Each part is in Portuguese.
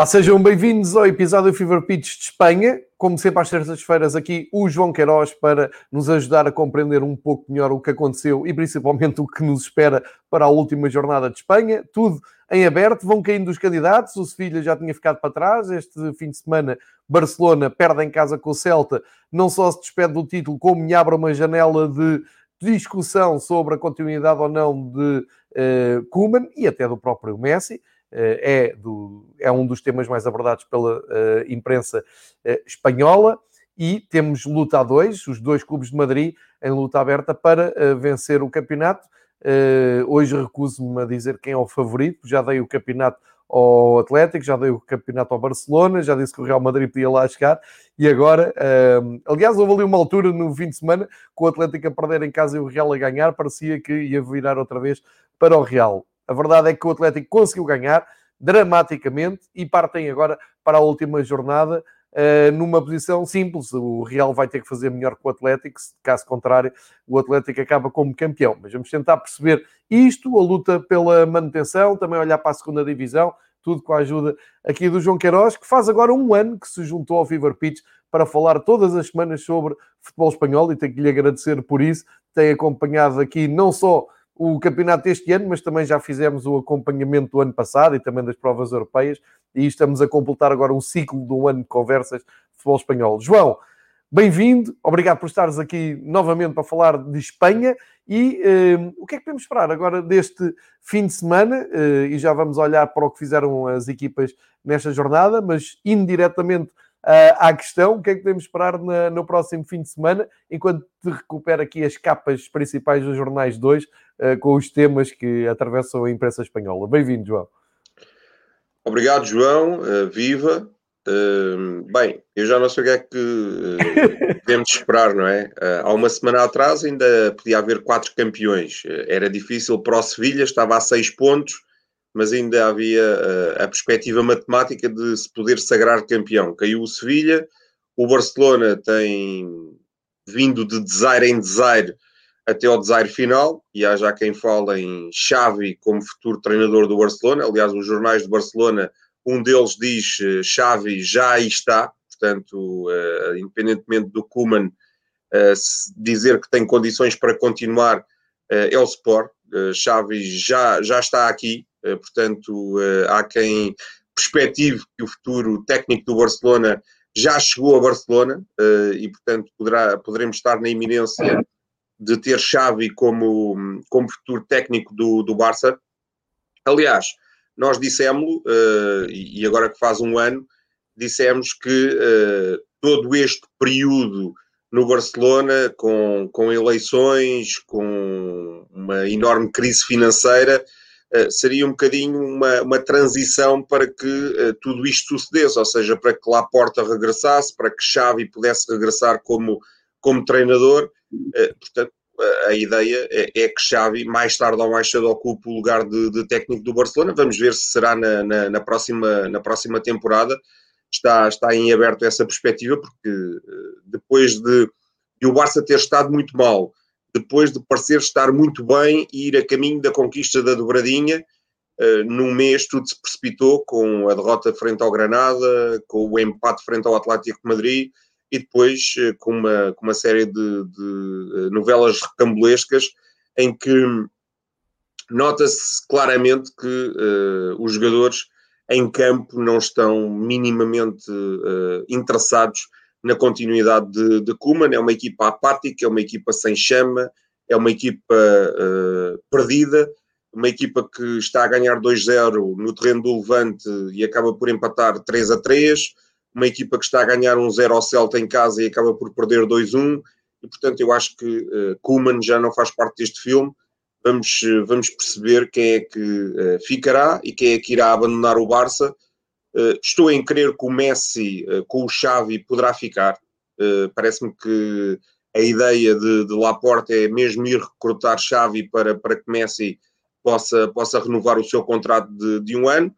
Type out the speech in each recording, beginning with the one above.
Olá, sejam bem-vindos ao episódio Fever Pitch de Espanha. Como sempre, às terças-feiras, aqui o João Queiroz para nos ajudar a compreender um pouco melhor o que aconteceu e principalmente o que nos espera para a última jornada de Espanha. Tudo em aberto, vão caindo os candidatos. O Sevilha já tinha ficado para trás. Este fim de semana, Barcelona perde em casa com o Celta. Não só se despede do título, como me abre uma janela de discussão sobre a continuidade ou não de uh, e até do próprio Messi. Eh, é, do, é um dos temas mais abordados pela eh, imprensa eh, espanhola e temos luta a dois, os dois clubes de Madrid em luta aberta para vencer o campeonato. hoje recuso-me a dizer quem é o favorito, já dei o campeonato ao Atlético, já dei o campeonato ao Barcelona, já disse que o Real Madrid podia lá chegar e agora, aliás, houve ali uma altura no fim de semana com o Atlético a perder em casa e o Real a ganhar, parecia que ia virar outra vez para o Real. A verdade é que o Atlético conseguiu ganhar dramaticamente e partem agora para a última jornada uh, numa posição simples. O Real vai ter que fazer melhor que o Atlético, caso contrário, o Atlético acaba como campeão. Mas vamos tentar perceber isto, a luta pela manutenção, também olhar para a segunda divisão, tudo com a ajuda aqui do João Queiroz, que faz agora um ano que se juntou ao Fever Pitch para falar todas as semanas sobre futebol espanhol e tenho que lhe agradecer por isso. Tem acompanhado aqui não só o campeonato deste ano, mas também já fizemos o acompanhamento do ano passado e também das provas europeias, e estamos a completar agora um ciclo de um ano de conversas de futebol espanhol. João, bem-vindo, obrigado por estares aqui novamente para falar de Espanha e uh, o que é que podemos esperar agora deste fim de semana? Uh, e já vamos olhar para o que fizeram as equipas nesta jornada, mas indiretamente uh, à questão, o que é que podemos esperar na, no próximo fim de semana, enquanto te recupero aqui as capas principais dos jornais 2, uh, com os temas que atravessam a imprensa espanhola. Bem-vindo, João. Obrigado, João. Uh, viva. Bem, eu já não sei o que é que podemos esperar, não é? Há uma semana atrás ainda podia haver quatro campeões. era difícil para o Sevilha, estava a seis pontos mas ainda havia uh, a perspectiva matemática de se poder sagrar campeão. Caiu o Sevilha, o Barcelona tem vindo de desaire em desaire até ao desaire final, e há já quem fala em Xavi como futuro treinador do Barcelona. Aliás, os jornais de Barcelona, um deles diz uh, Xavi já aí está, portanto, uh, independentemente do Kuman dizer que tem condições para continuar, é o Sport. Xavi já, já está aqui, eh, portanto, eh, há quem perspective que o futuro técnico do Barcelona já chegou a Barcelona eh, e, portanto, poderá, poderemos estar na iminência de ter Xavi como, como futuro técnico do, do Barça. Aliás, nós dissemos, e agora que faz um ano, dissemos que todo este período no Barcelona, com, com eleições, com uma enorme crise financeira, eh, seria um bocadinho uma, uma transição para que uh, tudo isto sucedesse, ou seja, para que Laporta regressasse, para que Xavi pudesse regressar como, como treinador. Uh, portanto, a ideia é, é, que Xavi, mais tarde ou mais cedo, ocupe o lugar de, de técnico do Barcelona. Vamos ver se será na, na, na, próxima, na próxima temporada. Está, está em aberto essa perspectiva, porque depois de, de o Barça ter estado muito mal, depois de parecer estar muito bem e ir a caminho da conquista da dobradinha. Uh, num mês tudo se precipitou com a derrota frente ao Granada, com o empate frente ao Atlético Madrid e depois uh, com, uma, com uma série de, de uh, novelas recambulescas em que nota-se claramente que os jogadores em campo não estão minimamente interessados na continuidade de, de Kuman. É uma equipa apática, é uma equipa sem chama, é uma equipa uh, perdida, uma equipa que está a ganhar 2-0 no terreno do Levante e acaba por empatar 3 a 3, uma equipa que está a ganhar 1-0 ao Celta em casa e acaba por perder 2-1, e portanto eu acho que uh, Kuman já não faz parte deste filme. Vamos, uh, vamos perceber quem é que uh, ficará e quem é que irá abandonar o Barça estou em crer que o Messi uh, com o Xavi poderá ficar. Uh, Parece-me que a ideia de, de Laporte é mesmo ir recrutar Xavi para, para que Messi possa, possa renovar o seu contrato de, de um ano.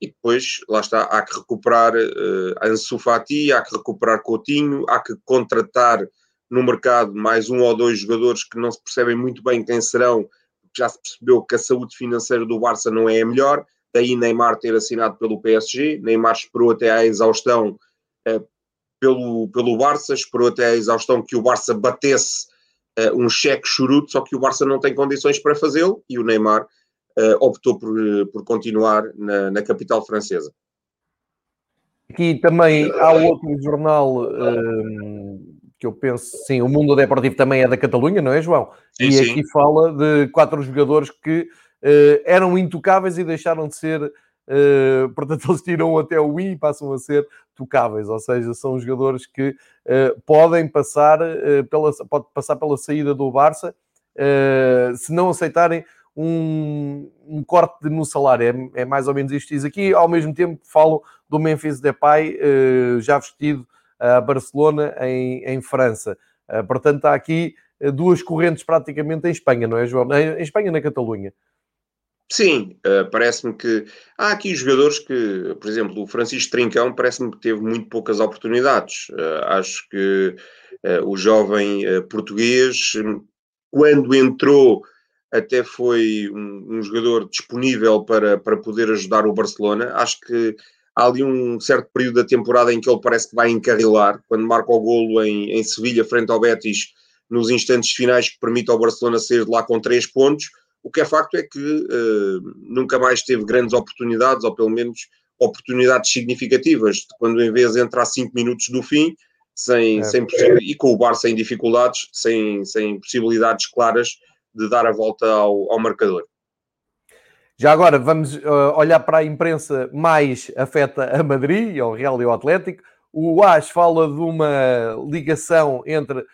e depois, lá está, há que recuperar uh, Ansu Fati, há que recuperar Coutinho, há que contratar no mercado mais um ou dois jogadores que não se percebem muito bem quem serão, já se percebeu que a saúde financeira do Barça não é a melhor daí Neymar ter assinado pelo PSG, Neymar esperou até à exaustão uh, pelo, pelo Barça, esperou até à exaustão que o Barça batesse uh, um cheque churuto, só que o Barça não tem condições para fazê-lo e o Neymar uh, optou por, por continuar na, na, capital francesa. Aqui também há outro jornal que eu penso, sim, o Mundo Deportivo também é da Catalunha, não é, João? Sim, e sim. aqui fala de quatro jogadores que eram intocáveis e deixaram de ser, uh, portanto, eles tiram até o I e passam a ser tocáveis, ou seja, são jogadores que uh, podem passar, pela, pode passar pela saída do Barça se não aceitarem um, um, corte no salário. É, é, mais ou menos isto diz aqui. Ao mesmo tempo, falo do Memphis Depay, já vestido a Barcelona em, em França. portanto, há aqui duas correntes praticamente em Espanha, não é, João? Em Espanha, na Catalunha. Sim, uh, parece-me que há aqui jogadores que, por exemplo, o Francisco Trincão parece-me que teve muito poucas oportunidades. Uh, acho que uh, o jovem português, quando entrou, até foi um, um, jogador disponível para, para poder ajudar o Barcelona. Acho que há ali um certo período da temporada em que ele parece que vai encarrilar, quando marca o golo em, em Sevilha, frente ao Betis, nos instantes finais que permite ao Barcelona sair de lá com três pontos o que é facto é que uh, nunca mais teve grandes oportunidades, ou pelo menos oportunidades significativas, quando em vez de entrar 5 minutos do fim, sem, é. sem e com o Barça em dificuldades, sem, sem possibilidades claras de dar a volta ao, ao marcador. Já agora vamos uh, olhar para a imprensa mais afeta a Madrid, ao Real e ao Atlético. O AS fala de uma ligação entre uh,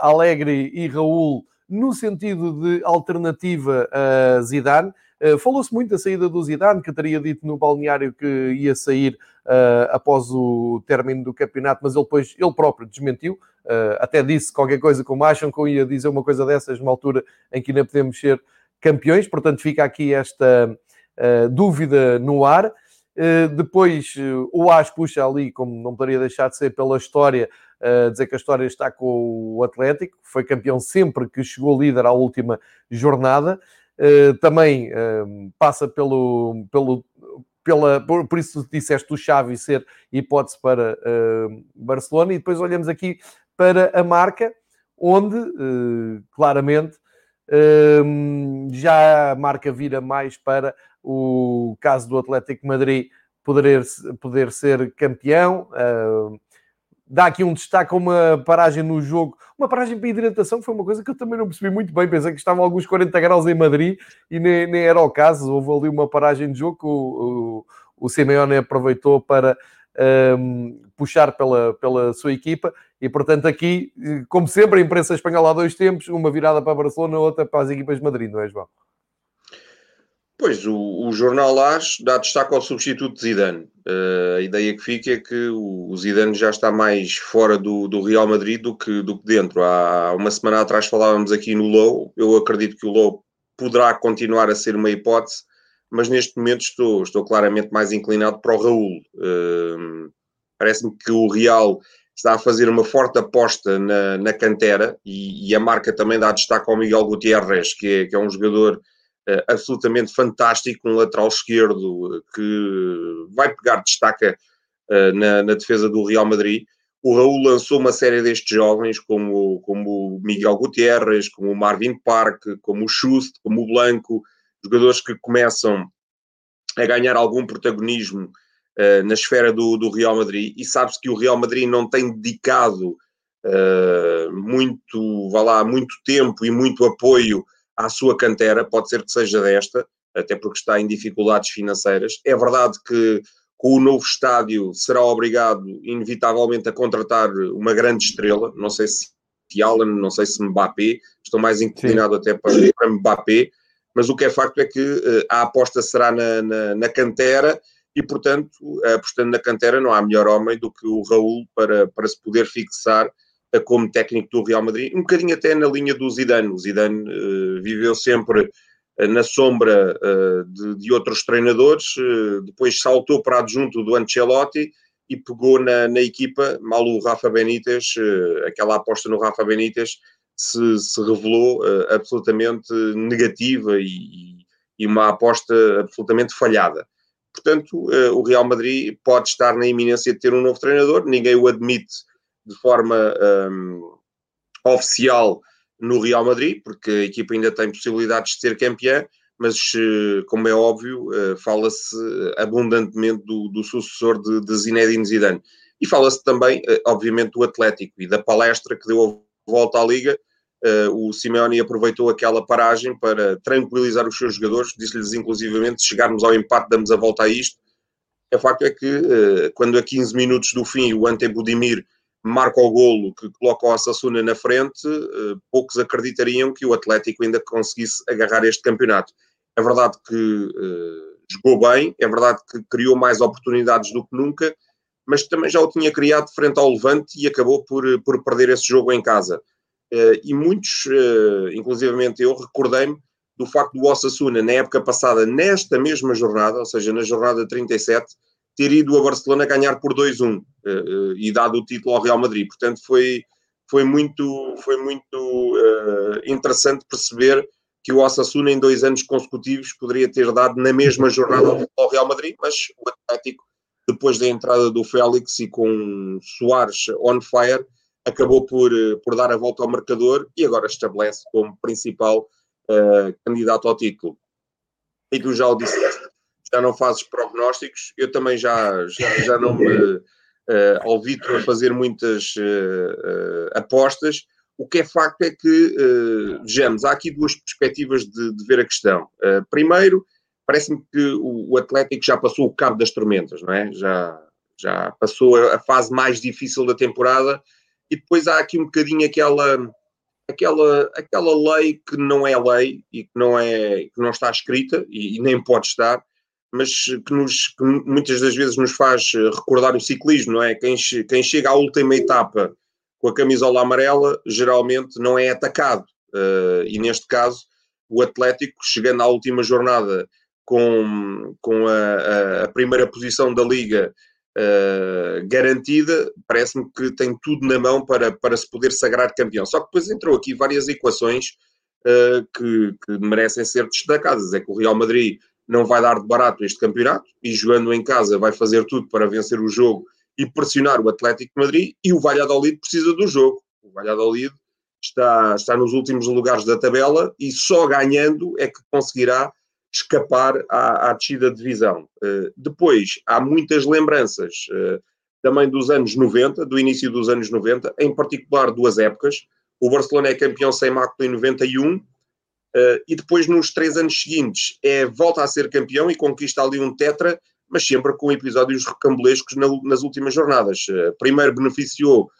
Alegre e Raul no sentido de alternativa a Zidane. Uh, Falou-se muito da saída do Zidane, que teria dito no balneário que ia sair uh, após o término do campeonato, mas ele depois, ele próprio desmentiu. Uh, até disse qualquer coisa como acham que eu ia dizer uma coisa dessas numa altura em que ainda podemos ser campeões. Portanto, fica aqui esta dúvida no ar. depois, o AS puxa ali, como não poderia deixar de ser pela história, uh, dizer que a história está com o Atlético, foi campeão sempre que chegou líder à última jornada. Uh, também uh, passa pelo, pelo, pela, por, por isso disseste o Xavi ser hipótese para uh, Barcelona e depois olhamos aqui para a marca onde uh, claramente uh, já a marca vira mais para o caso do Atlético Madrid poder, poder ser campeão dá aqui um destaque a uma paragem no jogo, uma paragem para hidratação, foi uma coisa que eu também não percebi muito bem. Pensei que estavam alguns 40 graus em Madrid e nem, nem era o caso. Houve ali uma paragem de jogo que o, o, o Simeone aproveitou para um, puxar pela, pela sua equipa. E portanto, aqui, como sempre, a imprensa espanhola há dois tempos, uma virada para Barcelona, outra para as equipas de Madrid, não é, João? Pois, o, o jornal AS dá destaque ao substituto de Zidane. Uh, a ideia que fica é que o, o, Zidane já está mais fora do, do Real Madrid do que, do que dentro. Há uma semana atrás falávamos aqui no Low. Eu acredito que o Low poderá continuar a ser uma hipótese, mas neste momento estou, estou claramente mais inclinado para o Raul. Uh, Parece-me que o Real está a fazer uma forte aposta na, na cantera e, e, a marca também dá destaque ao Miguel Gutierrez, que é, que é um jogador absolutamente fantástico, um lateral esquerdo que vai pegar destaca uh, na, na, defesa do Real Madrid. O Raul lançou uma série destes jovens, como, como o Miguel Gutierrez, como o Marvin Park, como o Schust, como o Blanco, jogadores que começam a ganhar algum protagonismo uh, na esfera do, do Real Madrid. E sabe-se que o Real Madrid não tem dedicado uh, muito, vá lá, muito tempo e muito apoio à sua cantera, pode ser que seja desta, até porque está em dificuldades financeiras. É verdade que com o novo estádio será obrigado, inevitavelmente, a contratar uma grande estrela, não sei se Allen, não sei se Mbappé, estou mais inclinado Sim. até para, para Mbappé, mas o que é facto é que uh, a aposta será na, na, na, cantera e, portanto, apostando na cantera não há melhor homem do que o Raul para, para se poder fixar como técnico do Real Madrid, um bocadinho até na linha do Zidane. O Zidane uh, viveu sempre uh, na sombra de, de, outros treinadores, depois saltou para adjunto do Ancelotti e pegou na, na equipa, mal o Rafa Benítez, aquela aposta no Rafa Benítez se, se revelou absolutamente negativa e, e, uma aposta absolutamente falhada. Portanto, o Real Madrid pode estar na iminência de ter um novo treinador, ninguém o admite de forma um, oficial no Real Madrid, porque a equipa ainda tem possibilidades de ser campeã, mas, uh, como é óbvio, uh, fala-se abundantemente do, do sucessor de, de Zinedine Zidane. E fala-se também, obviamente, do Atlético e da palestra que deu a volta à Liga, o Simeone aproveitou aquela paragem para tranquilizar os seus jogadores, disse-lhes inclusivamente, se chegarmos ao empate damos a volta a isto. O facto é que quando a 15 minutos do fim o Ante Budimir marca o golo que coloca o Assassuna na frente, uh, poucos acreditariam que o Atlético ainda conseguisse agarrar este campeonato. É verdade que jogou bem, é verdade que criou mais oportunidades do que nunca, mas também já o tinha criado frente ao Levante e acabou por, por perder esse jogo em casa. E muitos, inclusivamente eu, recordei-me do facto do Osasuna, na época passada, nesta mesma jornada, ou seja, na jornada 37, ter ido a Barcelona ganhar por 2-1 uh, uh, e dado o título ao Real Madrid. Portanto, foi, foi muito, foi muito uh, interessante perceber que o Osasuna, em dois anos consecutivos, poderia ter dado na mesma jornada ao Real Madrid, mas o Atlético, depois da entrada do Félix e com Soares on fire, acabou por, eh, por dar a volta ao marcador e agora estabelece como principal uh, candidato ao título. E tu já o disseste, já não fazes prognósticos, eu também já, já, já não me uh, ouvi-te a fazer muitas uh, apostas. O que é facto é que, vejamos, há aqui duas perspectivas de, de ver a questão. primeiro, parece-me que o, o Atlético já passou o cabo das tormentas, não é? Já, já passou a, a fase mais difícil da temporada e depois há aqui um bocadinho aquela, aquela, aquela lei que não é lei e que não, é, que não está escrita e, e nem pode estar, mas que, nos, que muitas das vezes nos faz recordar o ciclismo, não é? Quem, quem chega à última etapa com a camisola amarela geralmente não é atacado. Uh, e neste caso, o Atlético, chegando à última jornada com, com a, a primeira posição da Liga uh, garantida, parece-me que tem tudo na mão para, para se poder sagrar campeão. Só que depois entrou aqui várias equações que, que, merecem ser destacadas. É que o Real Madrid não vai dar de barato este campeonato e jogando em casa vai fazer tudo para vencer o jogo e pressionar o Atlético de Madrid e o Valladolid precisa do jogo. O Valladolid está, está nos últimos lugares da tabela e só ganhando é que conseguirá escapar à, à descida de divisão. Uh, depois, há muitas lembranças uh, também dos anos 90, do início dos anos 90, em particular duas épocas. O Barcelona é campeão sem mácula em 91, uh, e depois, nos três anos seguintes, é, volta a ser campeão e conquista ali um tetra, mas sempre com episódios recambulescos na, nas últimas jornadas. primeiro beneficiou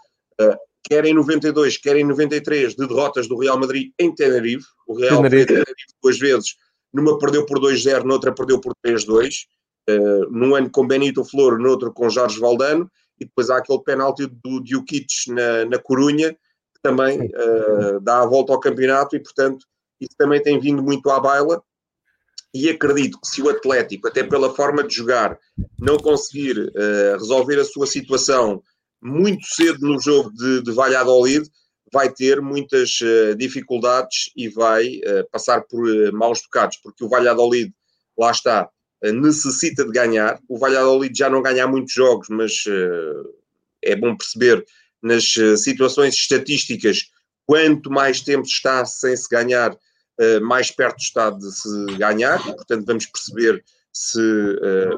quer em 92, quer em 93, de derrotas do Real Madrid em Tenerife. O Real Tenerife, Tenerife duas vezes. Numa perdeu por 2-0, noutra perdeu por 3-2, uh, eh, num ano com Benito Flor, noutro com Jorge Valdano, e depois há aquele penalti do Djukic na, na Corunha, que também uh, dá a volta ao campeonato, e portanto isso também tem vindo muito à baila, e acredito que se o Atlético, até pela forma de jogar, não conseguir uh, resolver a sua situação muito cedo no jogo de, de Valladolid, vai ter muitas uh, dificuldades e vai uh, passar por uh, maus bocados, porque o Valladolid, lá está, necessita de ganhar. O Valladolid já não ganha muitos jogos, mas é bom perceber nas situações estatísticas, quanto mais tempo está sem se ganhar, mais perto está de se ganhar, e, portanto vamos perceber se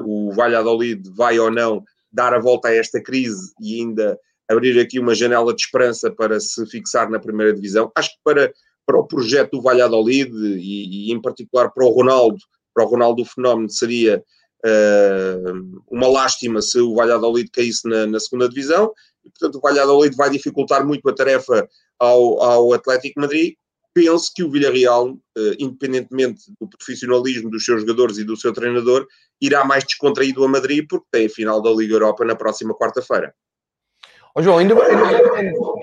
o Valladolid vai ou não dar a volta a esta crise e ainda abrir aqui uma janela de esperança para se fixar na primeira divisão. Acho que para, para o projeto do Valladolid e, e em particular para o Ronaldo, para o Ronaldo o fenómeno seria uh, uma lástima se o Valladolid caísse na, na, segunda divisão e portanto o Valladolid vai dificultar muito a tarefa ao, ao Atlético Madrid. Penso que o Villarreal, uh, independentemente do profissionalismo dos seus jogadores e do seu treinador, irá mais descontraído a Madrid porque tem a final da Liga Europa na próxima quarta-feira. Oh, João, ainda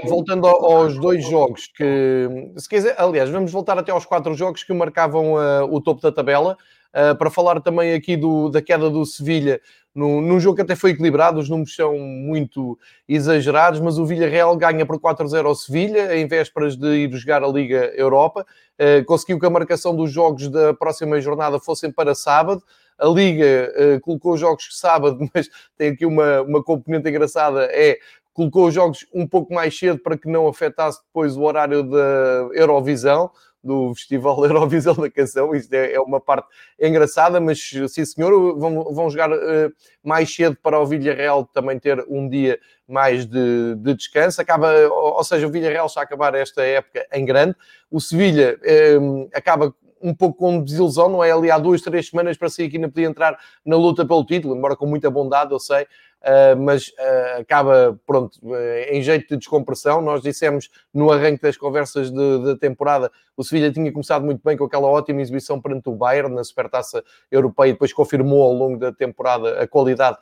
voltando aos dois jogos que, se quiser, aliás, vamos voltar até aos quatro jogos que marcavam uh, o topo da tabela, uh, para falar também aqui do, da queda do Sevilha, no, num jogo que até foi equilibrado, os números são muito exagerados, mas o Villarreal ganha por 4-0 ao Sevilha, em vésperas de ir jogar a Liga Europa, uh, conseguiu que a marcação dos jogos da próxima jornada fossem para sábado, a Liga uh, colocou os jogos sábado, mas tem aqui uma, uma componente engraçada, é colocou os jogos um pouco mais cedo para que não afetasse depois o horário da Eurovisão, do Festival Eurovisão da Canção. Isto é, é, uma parte engraçada, mas sim senhor, vão, vão jogar uh, mais cedo para o Villarreal também ter um dia mais de, de descanso. Acaba, ou, ou, seja, o Villarreal está a acabar esta época em grande. O Sevilha um, eh, acaba um pouco com desilusão, não é? Ali há duas, três semanas para sair que ainda podia entrar na luta pelo título, embora com muita bondade, eu sei, uh, mas uh, acaba, pronto, uh, em jeito de descompressão. Nós dissemos no arranque das conversas da temporada, o Sevilha tinha começado muito bem com aquela ótima exibição perante o Bayern na Supertaça Europeia e depois confirmou ao longo da temporada a qualidade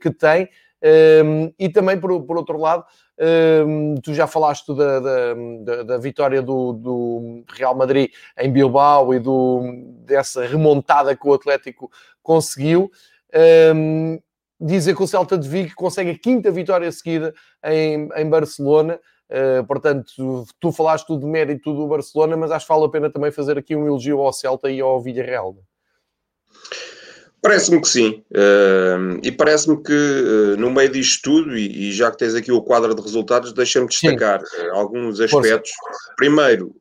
que tem. Um, e também, por, por outro lado, tu já falaste da, da, da vitória do, do, Real Madrid em Bilbao e do, dessa remontada que o Atlético conseguiu. Um, dizer que o Celta de Vigo consegue a quinta vitória seguida em, em Barcelona. Uh, portanto, tu, tu falaste tudo de mérito do Barcelona, mas acho que vale a pena também fazer aqui um elogio ao Celta e ao Villarreal. Parece-me que sim. Uh, e parece-me que uh, no meio disto tudo, e, e, já que tens aqui o quadro de resultados, deixa-me destacar uh, alguns aspectos. Força. Primeiro,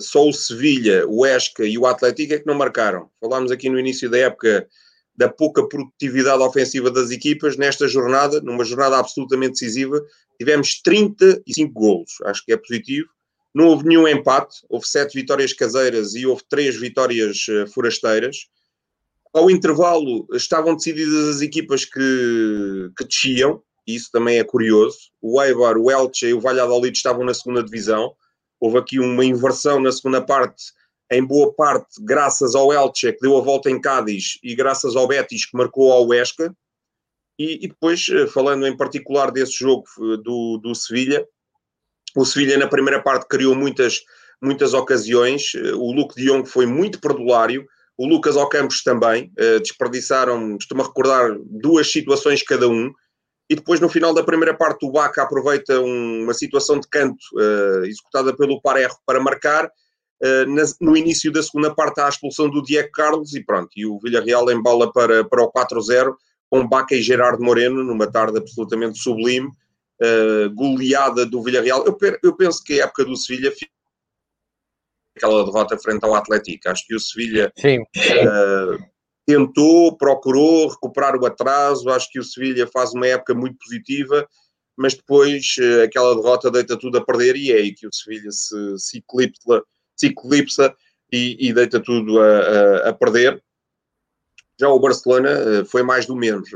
só o Sevilha, o Esca e o Atlético é que não marcaram. Falámos aqui no início da época da pouca produtividade ofensiva das equipas. Nesta jornada, numa jornada absolutamente decisiva, tivemos 35 golos. Acho que é positivo. Não houve nenhum empate, houve sete vitórias caseiras e houve três vitórias forasteiras ao intervalo estavam decididas as equipas que, que desciam, e isso também é curioso. O Eibar, o Elche e o Valladolid estavam na segunda divisão. Houve aqui uma inversão na segunda parte, em boa parte graças ao Elche, que deu a volta em Cádiz, e graças ao Betis, que marcou ao Huesca. E, e depois, eh, falando em particular desse jogo eh, do, do Sevilha, o Sevilha na primeira parte criou muitas, muitas ocasiões. Eh, o Luke de Jong foi muito perdulário o Lucas Ocampos também, uh, desperdiçaram, a recordar, duas situações cada um, e depois no final da primeira parte o Baca aproveita um, uma situação de canto uh, executada pelo Parejo para marcar, uh, na, no início da segunda parte há a expulsão do Diego Carlos e pronto, e o Villarreal embala para, para o 4-0 com Baca e Gerardo Moreno numa tarde absolutamente sublime, goleada do Villarreal. Eu, eu penso que a época do Sevilha aquela derrota frente ao Atlético. Acho que o Sevilha uh, tentou, procurou recuperar o atraso. Acho que o Sevilha faz uma época muito positiva, mas depois uh, aquela derrota deita tudo a perder e é aí que o Sevilha se, se eclipsa, se eclipsa e, e, deita tudo a, a, a, perder. Já o Barcelona uh, foi mais do mesmo.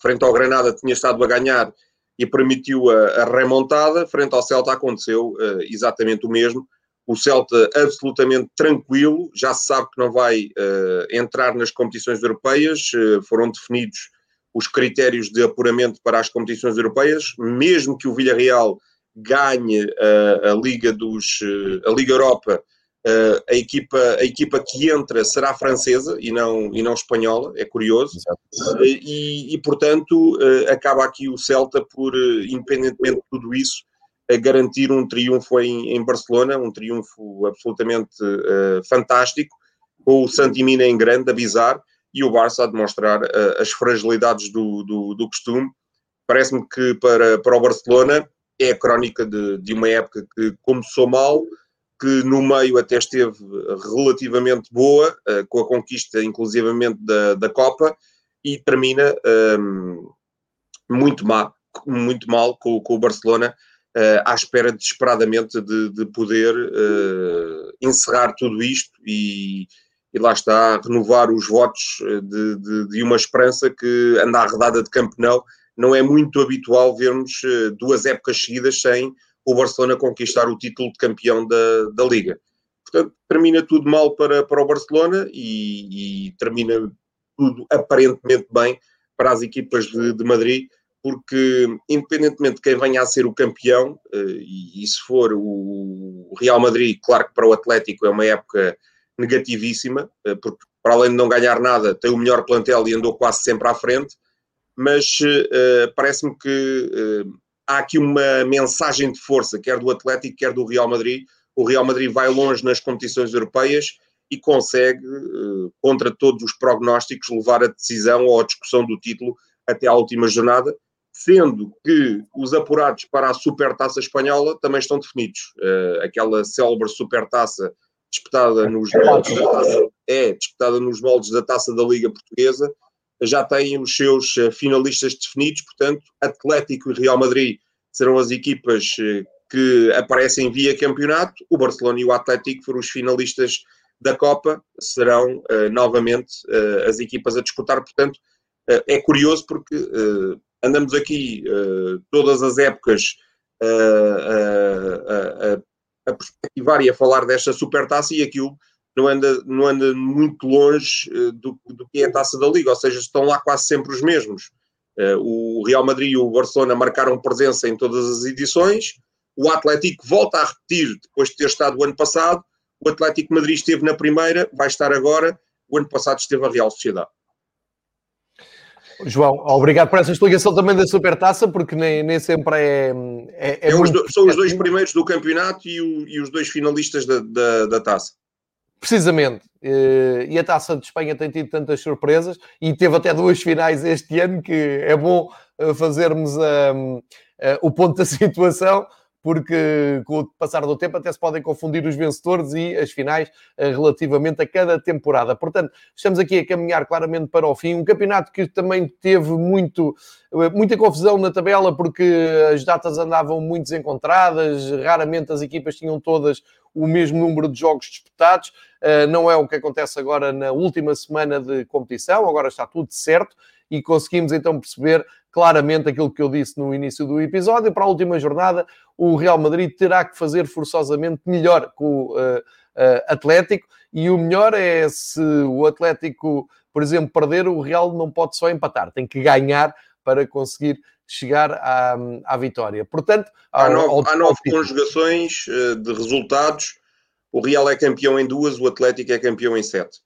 frente ao Granada tinha estado a ganhar e permitiu a, a remontada. Frente ao Celta aconteceu exatamente o mesmo o Celta absolutamente tranquilo, já se sabe que não vai uh, entrar nas competições europeias, uh, foram definidos os critérios de apuramento para as competições europeias, mesmo que o Villarreal ganhe uh, a Liga dos a Liga Europa, a equipa a equipa que entra será francesa e não e não espanhola, é curioso. E, e, portanto acaba aqui o Celta por independentemente de tudo isso a garantir um triunfo em, em Barcelona, um triunfo absolutamente uh, fantástico, com o Santimina em grande, a bizar, e o Barça a demonstrar uh, as fragilidades do, do, do costume. Parece-me que para, para o Barcelona é a crónica de, de uma época que começou mal, que no meio até esteve relativamente boa, uh, com a conquista inclusivamente da, da Copa, e termina um, muito, mal, muito mal com, com o Barcelona, uh, à espera desesperadamente de, de poder uh, encerrar tudo isto e, e, lá está, renovar os votos eh, de, de, de, uma esperança que anda arredada de campeão. Não é muito habitual vermos duas épocas seguidas sem o Barcelona conquistar o título de campeão da, da Liga. Portanto, termina tudo mal para, para o Barcelona e, e termina tudo aparentemente bem para as equipas de, de Madrid, porque independentemente de quem venha a ser o campeão, eh, e, se for o Real Madrid, claro que para o Atlético é uma época negativíssima, eh, porque para além de não ganhar nada, tem o melhor plantel e andou quase sempre à frente, mas uh, parece-me que uh, há aqui uma mensagem de força, quer do Atlético, quer do Real Madrid. O Real Madrid vai longe nas competições europeias e consegue, contra todos os prognósticos, levar a decisão ou a discussão do título até à última jornada, sendo que os apurados para a Supertaça Espanhola também estão definidos. aquela célebre Supertaça disputada nos moldes da taça, é disputada nos moldes da Taça da Liga Portuguesa, já tem os seus finalistas definidos, portanto, Atlético e Real Madrid serão as equipas que aparecem via campeonato, o Barcelona e o Atlético foram os finalistas da Copa, serão uh, novamente uh, as equipas a disputar, portanto, uh, é curioso porque andamos aqui todas as épocas a, a perspectivar e a falar desta supertaça e aquilo não anda, não anda muito longe do, do que é a taça da Liga, ou seja, estão lá quase sempre os mesmos. o Real Madrid e o Barcelona marcaram presença em todas as edições, o Atlético volta a repetir depois de ter estado o ano passado. O Atlético Madrid esteve na primeira, vai estar agora. O ano passado esteve a Real Sociedade. João, obrigado por essa explicação também da Supertaça, porque nem, nem sempre é. é, é, é os do, são os dois primeiros do campeonato e, o, e os dois finalistas da, da, da, taça. Precisamente. Eh, e a taça de Espanha tem tido tantas surpresas e teve até duas finais este ano, que é bom eh, fazermos eh, o ponto da situação porque com o passar do tempo até se podem confundir os vencedores e as finais eh, relativamente a cada temporada. Portanto, estamos aqui a caminhar claramente para o fim. Um campeonato que também teve muito, eh, muita confusão na tabela, porque as datas andavam muito desencontradas, raramente as equipas tinham todas o mesmo número de jogos disputados. Eh, não é o que acontece agora na última semana de competição, agora está tudo certo e conseguimos então perceber claramente aquilo que eu disse no início do episódio. Para a última jornada, o Real Madrid terá que fazer forçosamente melhor com o uh, uh, Atlético, e o melhor é se o Atlético, por exemplo, perder, o Real não pode só empatar, tem que ganhar para conseguir chegar à, à vitória. Portanto, há nove, ao, há nove conjugações eh, de resultados. O Real é campeão em duas, o Atlético é campeão em sete.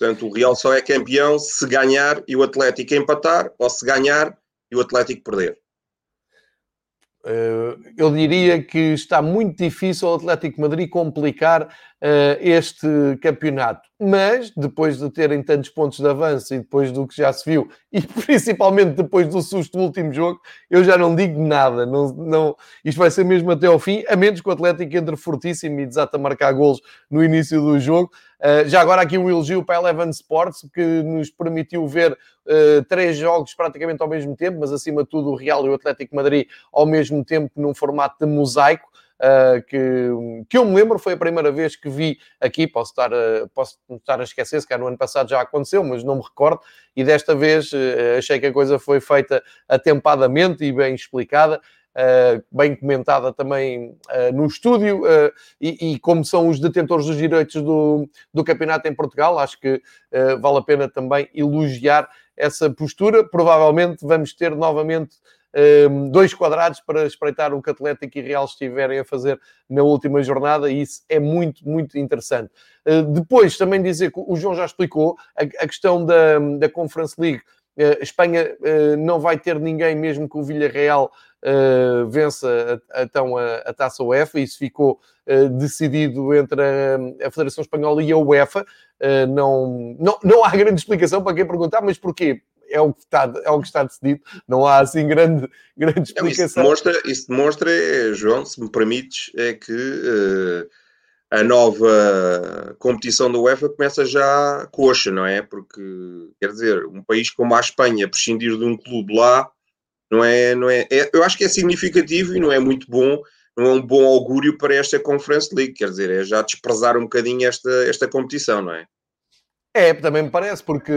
Portanto, o Real só é campeão se ganhar e o Atlético empatar, ou se ganhar e o Atlético perder. Eh, eu diria que está muito difícil o Atlético Madrid complicar uh, este campeonato. Mas, depois de terem tantos pontos de avanço e depois do que já se viu, e principalmente depois do susto do último jogo, eu já não digo nada. Não, não, isto vai ser mesmo até ao fim, a menos que o Atlético entre fortíssimo e desata a marcar golos no início do jogo. Uh, já agora aqui um elogio para a Eleven Sports, que nos permitiu ver uh, três jogos praticamente ao mesmo tempo, mas acima de tudo o Real e o Atlético Madrid ao mesmo tempo num formato de mosaico uh, que, que eu me lembro, foi a primeira vez que vi aqui, posso estar, uh, posso estar a esquecer, se calhar no ano passado já aconteceu, mas não me recordo, e desta vez uh, achei que a coisa foi feita atempadamente e bem explicada. Uh, bem comentada também uh, no estúdio, uh, e, e, como são os detentores dos direitos do, do campeonato em Portugal, acho que vale a pena também elogiar essa postura. Provavelmente vamos ter novamente um, dois quadrados para espreitar o que Atlético e Real estiverem a fazer na última jornada, e isso é muito, muito interessante. Uh, depois, também dizer que o João já explicou a, a questão da, da Conference League. Uh, Espanha uh, não vai ter ninguém, mesmo que o Villarreal uh, vença então a, a, taça UEFA. Isso ficou decidido entre a, a, Federação Espanhola e a UEFA. não, não, não há grande explicação para quem perguntar, mas porquê? é o que está, é o que está decidido, não há assim grande, grande explicação. Isso demonstra, isso demonstra, João, se me permites, é que uh, a nova competição da UEFA começa já coxa, não é? Porque, quer dizer, um país como a Espanha prescindir de um clube lá, não é, não é, é eu acho que é significativo e não é muito bom, não é um bom augúrio para esta Conference League, quer dizer, é já desprezar um bocadinho esta, esta competição, não é? É, também me parece, porque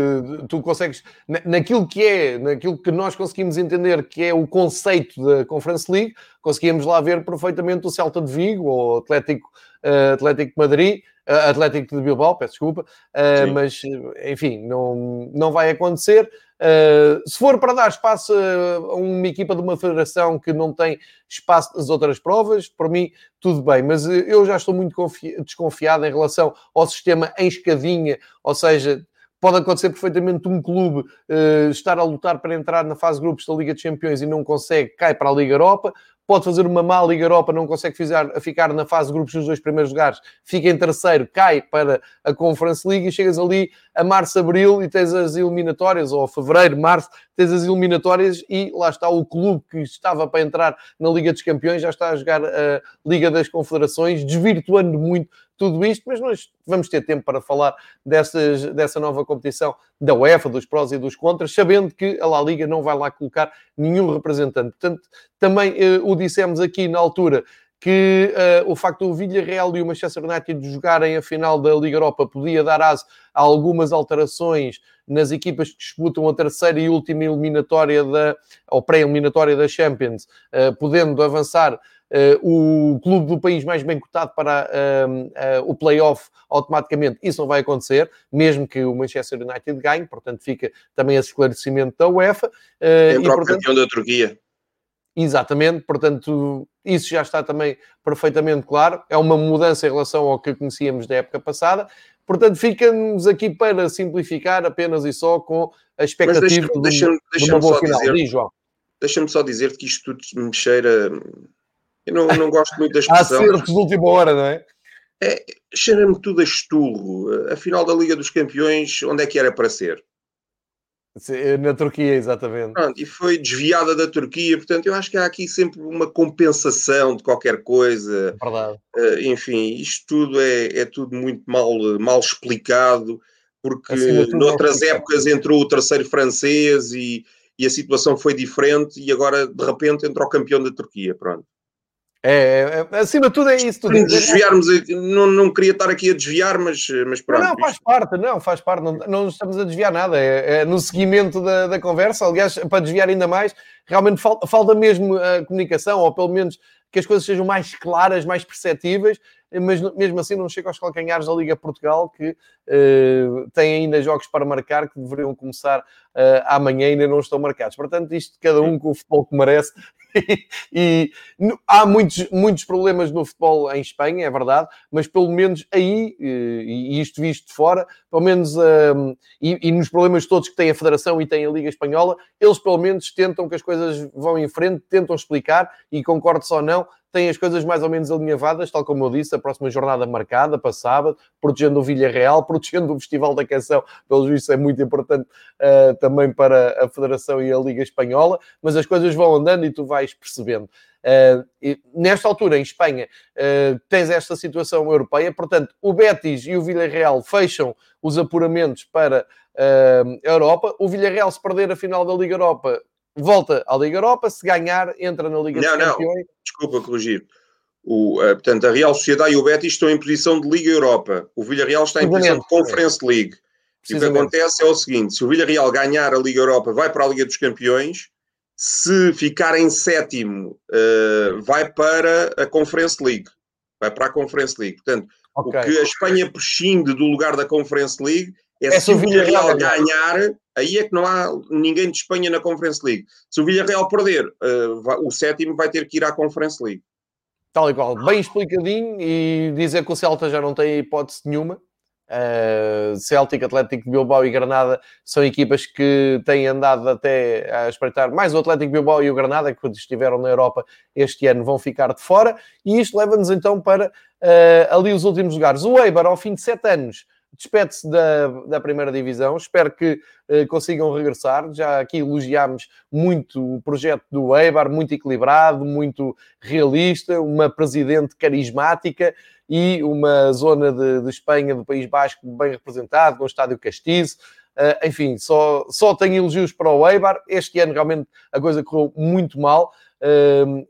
tu consegues, naquilo que é, naquilo que nós conseguimos entender que é o conceito da Conference League, conseguimos lá ver perfeitamente o Celta de Vigo ou Atlético, uh, Atlético de Madrid, uh, Atlético de Bilbao, peço desculpa, uh, mas enfim, não, não vai acontecer. Uh, se for para dar espaço a uma equipa de uma federação que não tem espaço nas outras provas, para mim tudo bem, mas eu já estou muito desconfiado em relação ao sistema em escadinha, ou seja, pode acontecer perfeitamente um clube uh, estar a lutar para entrar na fase de grupos da Liga dos Campeões e não consegue, cai para a Liga Europa, pode fazer uma má Liga Europa, não consegue ficar, ficar na fase de grupos dos dois primeiros lugares, fica em terceiro, cai para a Conference League e chegas ali a março, abril e tens as eliminatórias, ou fevereiro, março, tens as eliminatórias e lá está o clube que estava para entrar na Liga dos Campeões, já está a jogar a Liga das Confederações, desvirtuando muito tudo isto, mas nós vamos ter tempo para falar dessas, dessa nova competição da UEFA, dos prós e dos contras, sabendo que a La Liga não vai lá colocar nenhum representante. Portanto, também eh, o dissemos aqui na altura que uh, o facto do Villarreal e o Manchester United jogarem a final da Liga Europa podia dar aso a algumas alterações nas equipas que disputam a terceira e última eliminatória da, ou pré-eliminatória da Champions, uh, podendo avançar uh, o clube do país mais bem cotado para uh, o play-off automaticamente. Isso não vai acontecer, mesmo que o Manchester United ganhe, portanto fica também esse esclarecimento da UEFA. Uh, Entra e, portanto, o campeão da Turquia. Exatamente, portanto, isso já está também perfeitamente claro. É uma mudança em relação ao que conhecíamos da época passada. Portanto, fica-nos aqui para simplificar apenas e só com a expectativa deixa, deixa, deixa de uma boa final. Dizer, João. Deixa-me só dizer que isto tudo me cheira eu não, não gosto muito da expressão. Há certos de última hora, não é? é Cheira-me tudo a esturro. A final da Liga dos Campeões, onde é que era para ser? Na Turquia, exatamente. Pronto, e foi desviada da Turquia, portanto, eu acho que há aqui sempre uma compensação de qualquer coisa. Verdade. Uh, enfim, isto tudo é, é tudo muito mal, mal explicado, porque noutras épocas entrou o terceiro francês e, e a situação foi diferente, e agora de repente entrou o campeão da Turquia. Pronto. É, é, acima de tudo é isso. Tudo desviarmos, não, não queria estar aqui a desviar, mas, mas pronto. Não, não faz parte, não, faz parte, não, não estamos a desviar nada, é, é no seguimento da, da, conversa, aliás, para desviar ainda mais, realmente falta, falta mesmo a comunicação, ou pelo menos que as coisas sejam mais claras, mais perceptíveis, mas mesmo assim não chega aos calcanhares da Liga Portugal, que uh, tem ainda jogos para marcar que deveriam começar uh, amanhã e ainda não estão marcados. Portanto, isto cada um com o futebol que merece. e, há muitos, muitos problemas no futebol em Espanha, é verdade, mas pelo menos aí, uh, e isto visto de fora, pelo menos, e, e nos problemas todos que tem a Federação e tem a Liga Espanhola, eles pelo menos tentam que as coisas vão em frente, tentam explicar, e concordo só não, tem as coisas mais ou menos alinhavadas, tal como eu disse, a próxima jornada marcada para sábado, protegendo o Villarreal, protegendo o Festival da Canção, pelo visto é muito importante uh, também para a Federação e a Liga Espanhola, mas as coisas vão andando e tu vais percebendo. Uh, nesta altura, em Espanha, uh, tens esta situação europeia, portanto, o Betis e o Villarreal fecham os apuramentos para a Europa. O Villarreal, se perder a final da Liga Europa, volta à Liga Europa, se ganhar, entra na Liga não, dos Campeões. Não, desculpa corrigir. O, uh, portanto, a Real Sociedade e o Betis estão em posição de Liga Europa. O Villarreal está em posição de Conference League. E o que acontece é o seguinte: se o Villarreal ganhar a Liga Europa, vai para a Liga dos Campeões. Se ficar em sétimo, uh, vai para a Conference League. Vai para a Conference League. Portanto, okay. o que a Espanha prescinde do lugar da Conference League é, é se o Villarreal ganhar, aí é que não há ninguém de Espanha na Conference League. Se o Villarreal perder, uh, o sétimo vai ter que ir à Conference League. Tal e qual, bem explicadinho e dizer que o Celta já não tem hipótese nenhuma. Uh, Celtic, Atlético Bilbao e Granada são equipas que têm andado até a espreitar mais o Atlético Bilbao e o Granada, que quando estiveram na Europa este ano vão ficar de fora, e isto leva-nos então para uh, ali os últimos lugares. O Eibar, ao fim de sete anos, despede-se da, da primeira divisão. Espero que eh, consigam regressar. Já aqui elogiámos muito o projeto do Eibar, muito equilibrado, muito realista, uma presidente carismática e uma zona de, de Espanha, do País Basco, bem representado, com o estádio Castizo. Uh, enfim, só, só tenho elogios para o Eibar. Este ano realmente a coisa correu muito mal.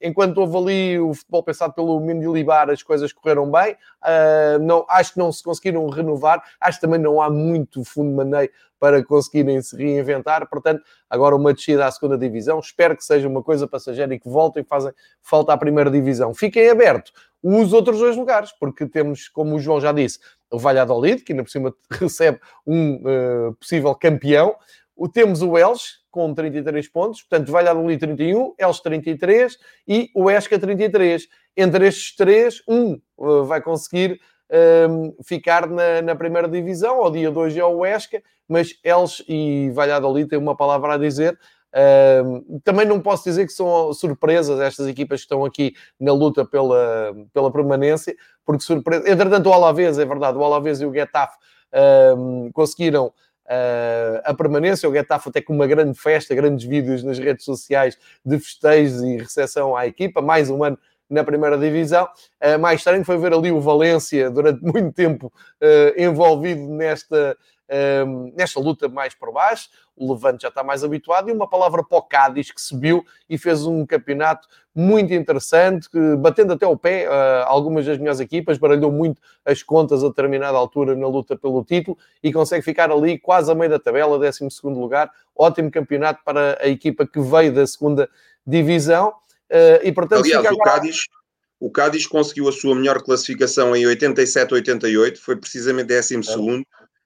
Enquanto houve ali o futebol pensado pelo Mendilibar, as coisas correram bem. Não, acho que não se conseguiram renovar. Acho que também não há muito fundo de maneio para conseguirem se reinventar. Portanto, agora uma descida à segunda divisão. Espero que seja uma coisa passageira e que voltem e fazem falta à primeira divisão. Fiquem abertos os outros dois lugares, porque temos, como o João já disse, o Valladolid, que ainda por cima recebe um uh, possível campeão. O, temos o Elche, com 33 pontos, portanto, Valladolid 31, Elche 33 e o Esca 33. Entre estes três, um uh, vai conseguir um, ficar na, na, primeira divisão, ao dia 2 é o Esca, mas Elche e Valladolid têm uma palavra a dizer, Uh, também não posso dizer que são surpresas estas equipas que estão aqui na luta pela, pela permanência, porque surpresa. Entretanto, o Alavés, é verdade, o Alavés e o Getafe uh, conseguiram uh, a permanência. O Getafe até com uma grande festa, grandes vídeos nas redes sociais de festejos e recepção à equipa. Mais um ano na primeira divisão. Uh, mais estranho foi ver ali o Valência durante muito tempo uh, envolvido nesta, nesta luta mais por baixo. O Levante já está mais habituado. E uma palavra para o Cádiz que subiu e fez um campeonato muito interessante, batendo até o pé algumas das melhores equipas, baralhou muito as contas a determinada altura na luta pelo título e consegue ficar ali quase a meio da tabela, 12 lugar. Ótimo campeonato para a equipa que veio da segunda divisão. Uh, e, portanto, Aliás, agora... o, Cádiz, o Cádiz conseguiu a sua melhor classificação em 87-88, foi precisamente 12 é.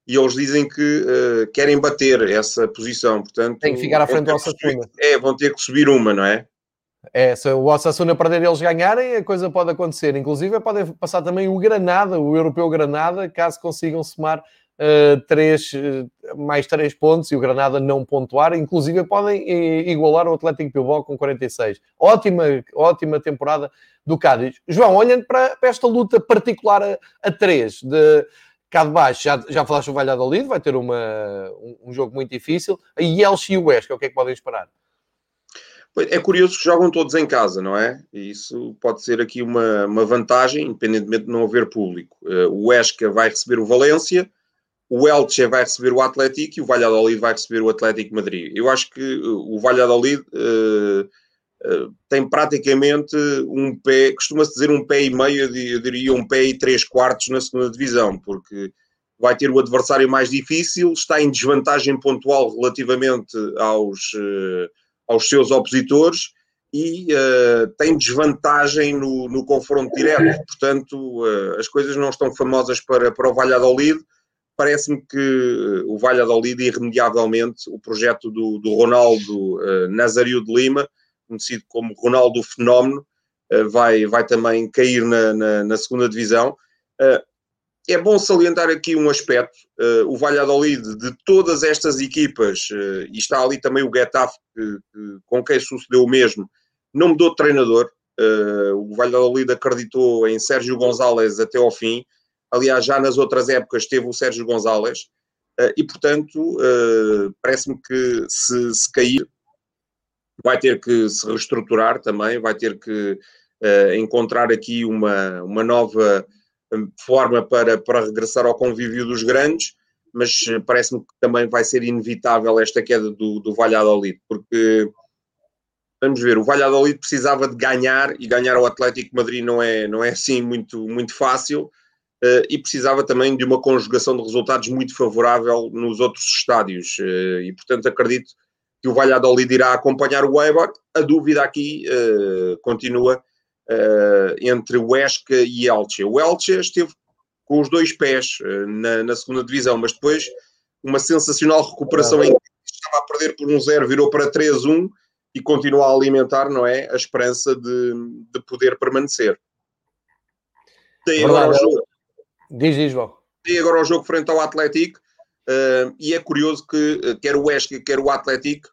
E eles dizem que uh, querem bater essa posição, portanto... Tem que ficar à frente do Osasuna. É, vão ter que subir uma, não é? É, se o Osasuna perder eles ganharem, a coisa pode acontecer. Inclusive, pode passar também o Granada, o europeu Granada, caso consigam somar uh, três, uh, mais três pontos e o Granada não pontuar, inclusive podem igualar o Atlético Bilbao com 46. Ótima, ótima temporada do Cádiz. João, olhando para, para esta luta particular a, a três, de cá de baixo, já, já falaste o Valladolid, vai ter uma, um, um jogo muito difícil, e Elche e o Huesca, o que é que podem esperar? É curioso que jogam todos em casa, não é? Isso pode ser aqui uma, uma vantagem, independentemente de não haver público. Uh, o Huesca vai receber o Valência, o Elche vai receber o Atlético e o Valladolid vai receber o Atlético Madrid. Eu acho que o Valladolid uh, uh, tem praticamente um pé, costuma-se dizer um pé e meio, eu diria um pé e três quartos na segunda divisão, porque vai ter o adversário mais difícil, está em desvantagem pontual relativamente aos, uh, aos seus opositores e tem desvantagem no, no confronto direto. Portanto, as coisas não estão famosas para, para o Valladolid parece-me que eh, o Valladolid, irremediavelmente, o projeto do, do Ronaldo uh, Nazario de Lima, conhecido como Ronaldo Fenómeno, uh, vai, vai também cair na, na, na segunda divisão. Uh, é bom salientar aqui um aspecto, o Valladolid, de todas estas equipas, e está ali também o Getafe, com quem sucedeu o mesmo, não mudou de treinador, o Valladolid acreditou em Sérgio González até ao fim, Aliás, já nas outras épocas teve o Sérgio Gonzalez, uh, e portanto, parece-me que se, se, cair, vai ter que se reestruturar também, vai ter que uh, encontrar aqui uma, uma nova hum, forma para, para regressar ao convívio dos grandes, mas parece-me que também vai ser inevitável esta queda do, do Valladolid, porque vamos ver, o Valladolid precisava de ganhar e ganhar ao Atlético Madrid não é, não é assim muito, muito fácil. Uh, e precisava também de uma conjugação de resultados muito favorável nos outros estádios. Uh, e, portanto, acredito que o Valladolid irá acompanhar o Eibar. A dúvida aqui uh, continua entre o Esca e Elche. O Elche esteve com os dois pés na, na, segunda divisão, mas depois uma sensacional recuperação em que estava a perder por um 0, virou para 3-1 e continua a alimentar, não é, a esperança de, de poder permanecer. Tem agora o jogo Diz, diz. E agora o jogo frente ao Atlético, uh, e é curioso que uh, quer o Esque, quer o Atlético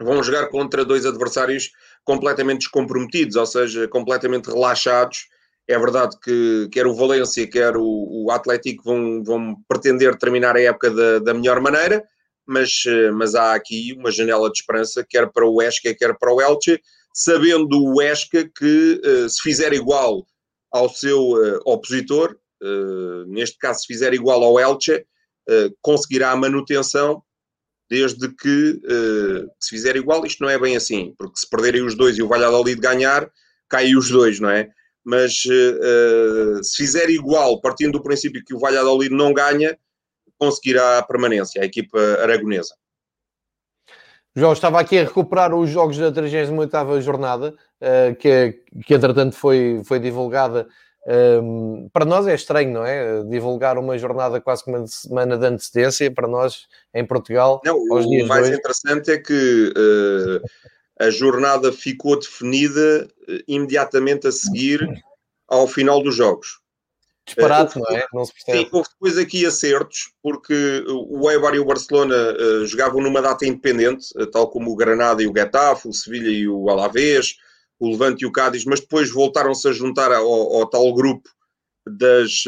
vão jogar contra dois adversários completamente descomprometidos, ou seja, completamente relaxados. É verdade que quer o Valência, quer o, o Atlético vão, vão pretender terminar a época da, da melhor maneira, mas, uh, mas há aqui uma janela de esperança, quer para o Esca, quer para o Elche, sabendo o Esca que se fizer igual ao seu opositor, eh, neste caso, se fizer igual ao Elche, conseguirá a manutenção, desde que, uh, se fizer igual, isto não é bem assim, porque se perderem os dois e o Valladolid ganhar, caem os dois, não é? Mas se fizer igual, partindo do princípio que o Valladolid não ganha, conseguirá a permanência, a equipa aragonesa. João, estava aqui a recuperar os jogos da 38ª jornada, que, que entretanto foi, foi divulgada um, para nós é estranho, não é? Divulgar uma jornada quase com uma semana de antecedência, para nós em Portugal. Não, o mais interessante é que uh, a jornada ficou definida uh, imediatamente a seguir ao final dos jogos. Disparate, uh, não é? Não se percebe. Sim, houve depois aqui acertos, porque o Eibar e o Barcelona uh, jogavam numa data independente, tal como o Granada e o Getafe, o Sevilha e o Alavés, o Levante e o Cádiz, mas depois voltaram-se a juntar ao, ao tal grupo das,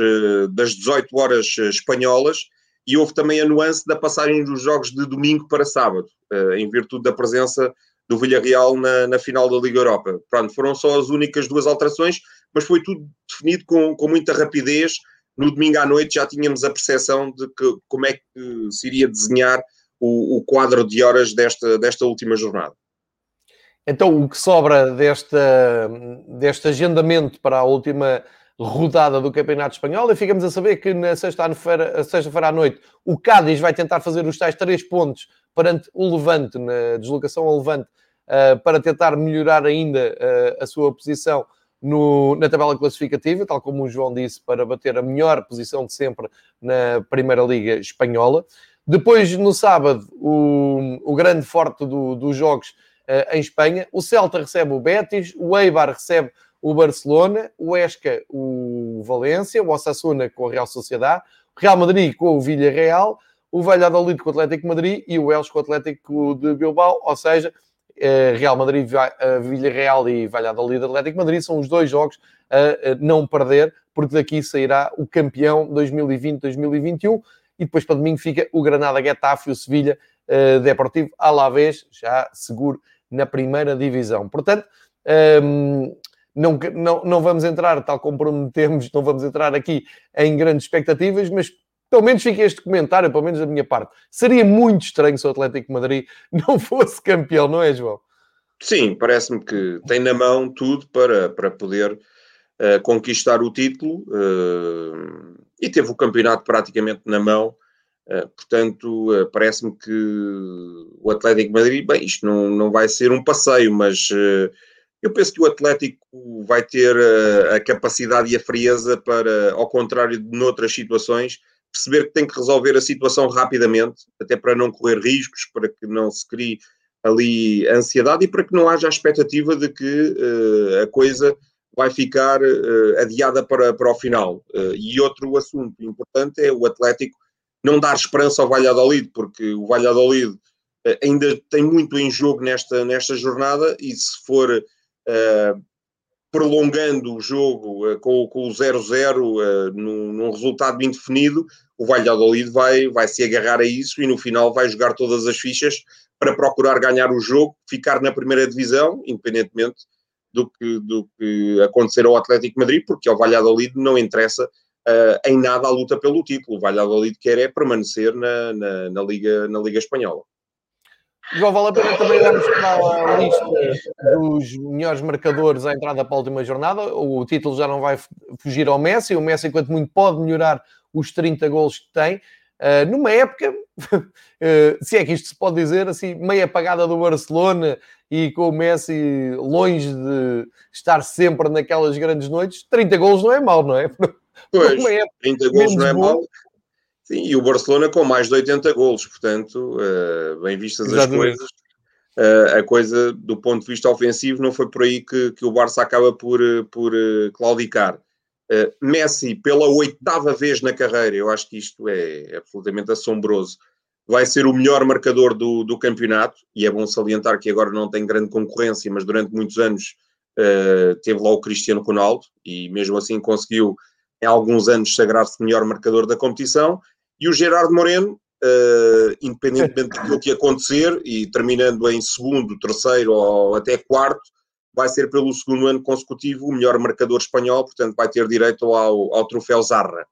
das 18 horas espanholas e houve também a nuance da passagem dos jogos de domingo para sábado, em virtude da presença do Villarreal na, na final da Liga Europa. Pronto, foram só as únicas duas alterações, mas foi tudo definido com, com muita rapidez. No domingo à noite já tínhamos a percepção de que, como é que se iria desenhar o, o quadro de horas desta, desta última jornada. Então, o que sobra desta, deste agendamento para a última rodada do Campeonato Espanhol e ficamos a saber que na sexta-feira sexta à noite o Cádiz vai tentar fazer os tais três pontos perante o Levante, na deslocação ao Levante, uh, para tentar melhorar ainda uh, a sua posição no, na tabela classificativa, tal como o João disse, para bater a melhor posição de sempre na Primeira Liga Espanhola. Depois, no sábado, o, o grande forte do, dos jogos em Espanha. O Celta recebe o Betis, o Eibar recebe o Barcelona, o Esca o Valência, o Osasuna com a Real Sociedade, o Real Madrid com o Villarreal, o Valladolid com o Atlético Madrid e o Elche com o Atlético de Bilbao, ou seja, eh, Real Madrid, eh, Villarreal e Valladolid Atlético Madrid são os dois jogos a não perder, porque daqui sairá o campeão 2020-2021 e depois para domingo fica o Granada Getafe o Sevilha Deportivo Alavés, já seguro na primeira divisão. Portanto, um, não, não, não vamos entrar, tal como prometemos, não vamos entrar aqui em grandes expectativas, mas pelo menos fica este comentário, pelo menos da minha parte. Seria muito estranho se o Atlético Madrid não fosse campeão, não é, João? Sim, parece-me que tem na mão tudo para, para poder uh, conquistar o título uh, e teve o campeonato praticamente na mão. Uh, portanto, parece-me que o Atlético Madrid, bem, isto não, não vai ser um passeio, mas eu penso que o Atlético vai ter a capacidade e a frieza para, ao contrário de noutras situações, perceber que tem que resolver a situação rapidamente, até para não correr riscos, para que não se crie ali ansiedade e para que não haja a expectativa de que uh, a coisa vai ficar uh, adiada para, para o final. Uh, e outro assunto importante é o Atlético não dar esperança ao Valladolid, porque o Valladolid ainda tem muito em jogo nesta, nesta jornada e se for prolongando o jogo uh, com, com o 0-0 uh, num, num, resultado indefinido, o Valladolid vai, vai se agarrar a isso e no final vai jogar todas as fichas para procurar ganhar o jogo, ficar na primeira divisão, independentemente do que, do que acontecer ao Atlético Madrid, porque ao Valladolid não interessa uh, em nada a luta pelo título. O Valladolid quer é permanecer na, na, na Liga, na Liga Espanhola. João, vale a pena também darmos para a lista dos melhores marcadores à entrada para a última jornada. O título já não vai fugir ao Messi. O Messi, enquanto muito, pode melhorar os 30 gols que tem. Uh, numa época, uh, se é que isto se pode dizer, assim, meio apagada do Barcelona e com o Messi longe de estar sempre naquelas grandes noites, 30 gols não é mau, não é? Pois, 30 gols não é mau. Sim, e o Barcelona com mais de 80 golos, portanto, uh, bem vistas Exatamente. as coisas, uh, a coisa do ponto de vista ofensivo não foi por aí que, que o Barça acaba por, eh, por uh, claudicar. Messi, pela oitava vez na carreira, eu acho que isto é absolutamente assombroso, vai ser o melhor marcador do, do campeonato, e é bom salientar que agora não tem grande concorrência, mas durante muitos anos teve lá o Cristiano Ronaldo, e mesmo assim conseguiu em alguns anos sagrar-se melhor marcador da competição, e o Gerardo Moreno, uh, independentemente daquilo que acontecer, e terminando em segundo, terceiro ou até quarto, vai ser pelo segundo ano consecutivo o melhor marcador espanhol, portanto vai ter direito ao, ao troféu Zarra.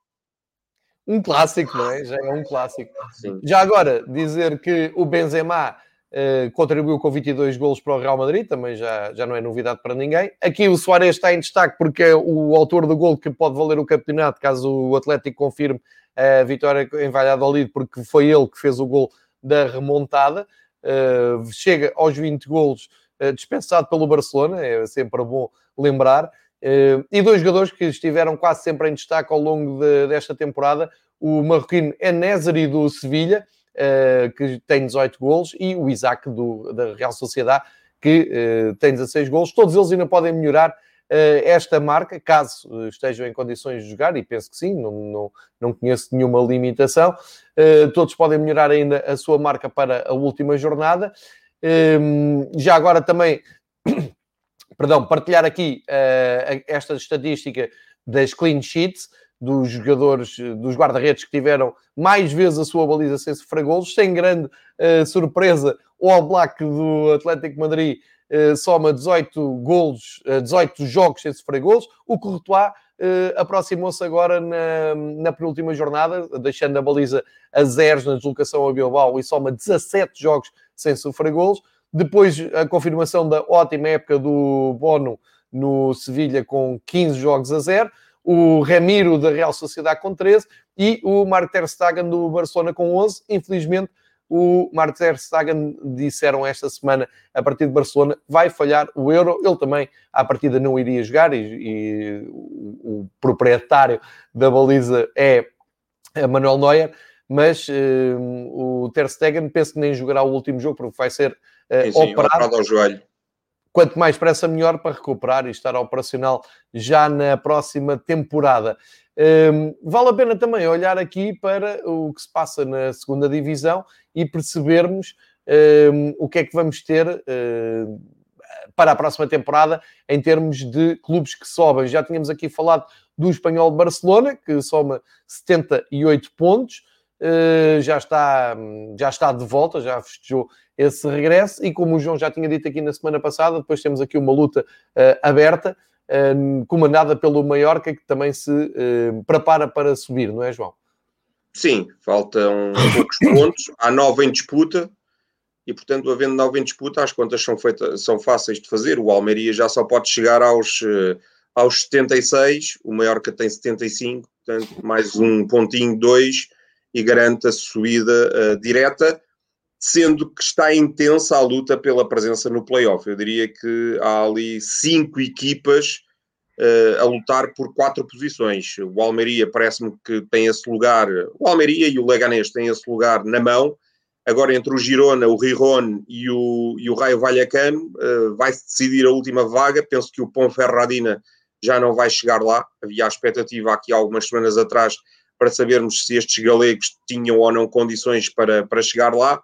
Um clássico, não é? Já é um clássico. Sim. Já agora, dizer que o Benzema contribuiu com 22 golos para o Real Madrid, também já, já não é novidade para ninguém. Aqui o Soares está em destaque porque é o autor do gol que pode valer o campeonato, caso o Atlético confirme a vitória em Valladolid, porque foi ele que fez o gol da remontada. Uh, chega aos 20 golos dispensado pelo Barcelona, é sempre bom lembrar. E dois jogadores que estiveram quase sempre em destaque ao longo de, desta temporada, o marroquino Enézari do Sevilha, que tem 18 golos, e o Isaac do, da Real Sociedade, que tem 16 golos. Todos eles ainda podem melhorar esta marca, caso estejam em condições de jogar, e penso que sim, não, não, não conheço nenhuma limitação, todos podem melhorar ainda a sua marca para a última jornada. Já agora também, perdão, partilhar aqui esta estatística das clean sheets, dos jogadores, dos guarda-redes que tiveram mais vezes a sua baliza sem sofrer golos, sem grande uh, surpresa, o All Black do Atlético Madrid uh, soma 18 golos, uh, 18 jogos sem sofrer golos, o Courtois aproximou-se agora na, na penúltima jornada, deixando a baliza a zeros na deslocação a Bilbao e soma 17 jogos sem sofrer golos, depois a confirmação da ótima época do Bono no Sevilha com 15 jogos a zero, o Ramiro da Real Sociedade com 13 e o Mark Ter Stegen do Barcelona com 11. Infelizmente, o Mark Ter Stegen disseram esta semana, a partir de Barcelona, vai falhar o Euro. Ele também, à partida, não iria jogar e, e o, proprietário da baliza é Manuel Neuer, mas uh, o Ter Stegen penso que nem jogará o último jogo porque vai ser uh, sim, sim, operado. operado ao joelho quanto mais pressa, melhor para recuperar e estar operacional já na próxima temporada. Um, vale a pena também olhar aqui para o que se passa na segunda divisão e percebermos um, o que é que vamos ter um, para a próxima temporada em termos de clubes que sobem. Já tínhamos aqui falado do Espanhol Barcelona, que soma 78 pontos. Uh, já, está, já está de volta, já festejou esse regresso. E como o João já tinha dito aqui na semana passada, depois temos aqui uma luta uh, aberta, uh, comandada pelo Mallorca, que também se uh, prepara para subir, não é, João? Sim, faltam poucos pontos, há nove em disputa. E, portanto, havendo nove em disputa, as contas são, feitas, são fáceis de fazer. O Almeria já só pode chegar aos, aos 76, o Mallorca tem 75, portanto, mais um pontinho, dois, e garante a subida uh, direta sendo que está intensa a luta pela presença no playoff. Eu diria que há ali cinco equipas uh, a lutar por quatro posições. O Almeria parece-me que tem esse lugar, o Almeria e o Leganés têm esse lugar na mão. Agora, entre o Girona, o Riron e o, e o Raio Vallecano, uh, vai-se decidir a última vaga. Penso que o Ponferradina já não vai chegar lá. Havia a expectativa aqui algumas semanas atrás para sabermos se estes galegos tinham ou não condições para, para chegar lá.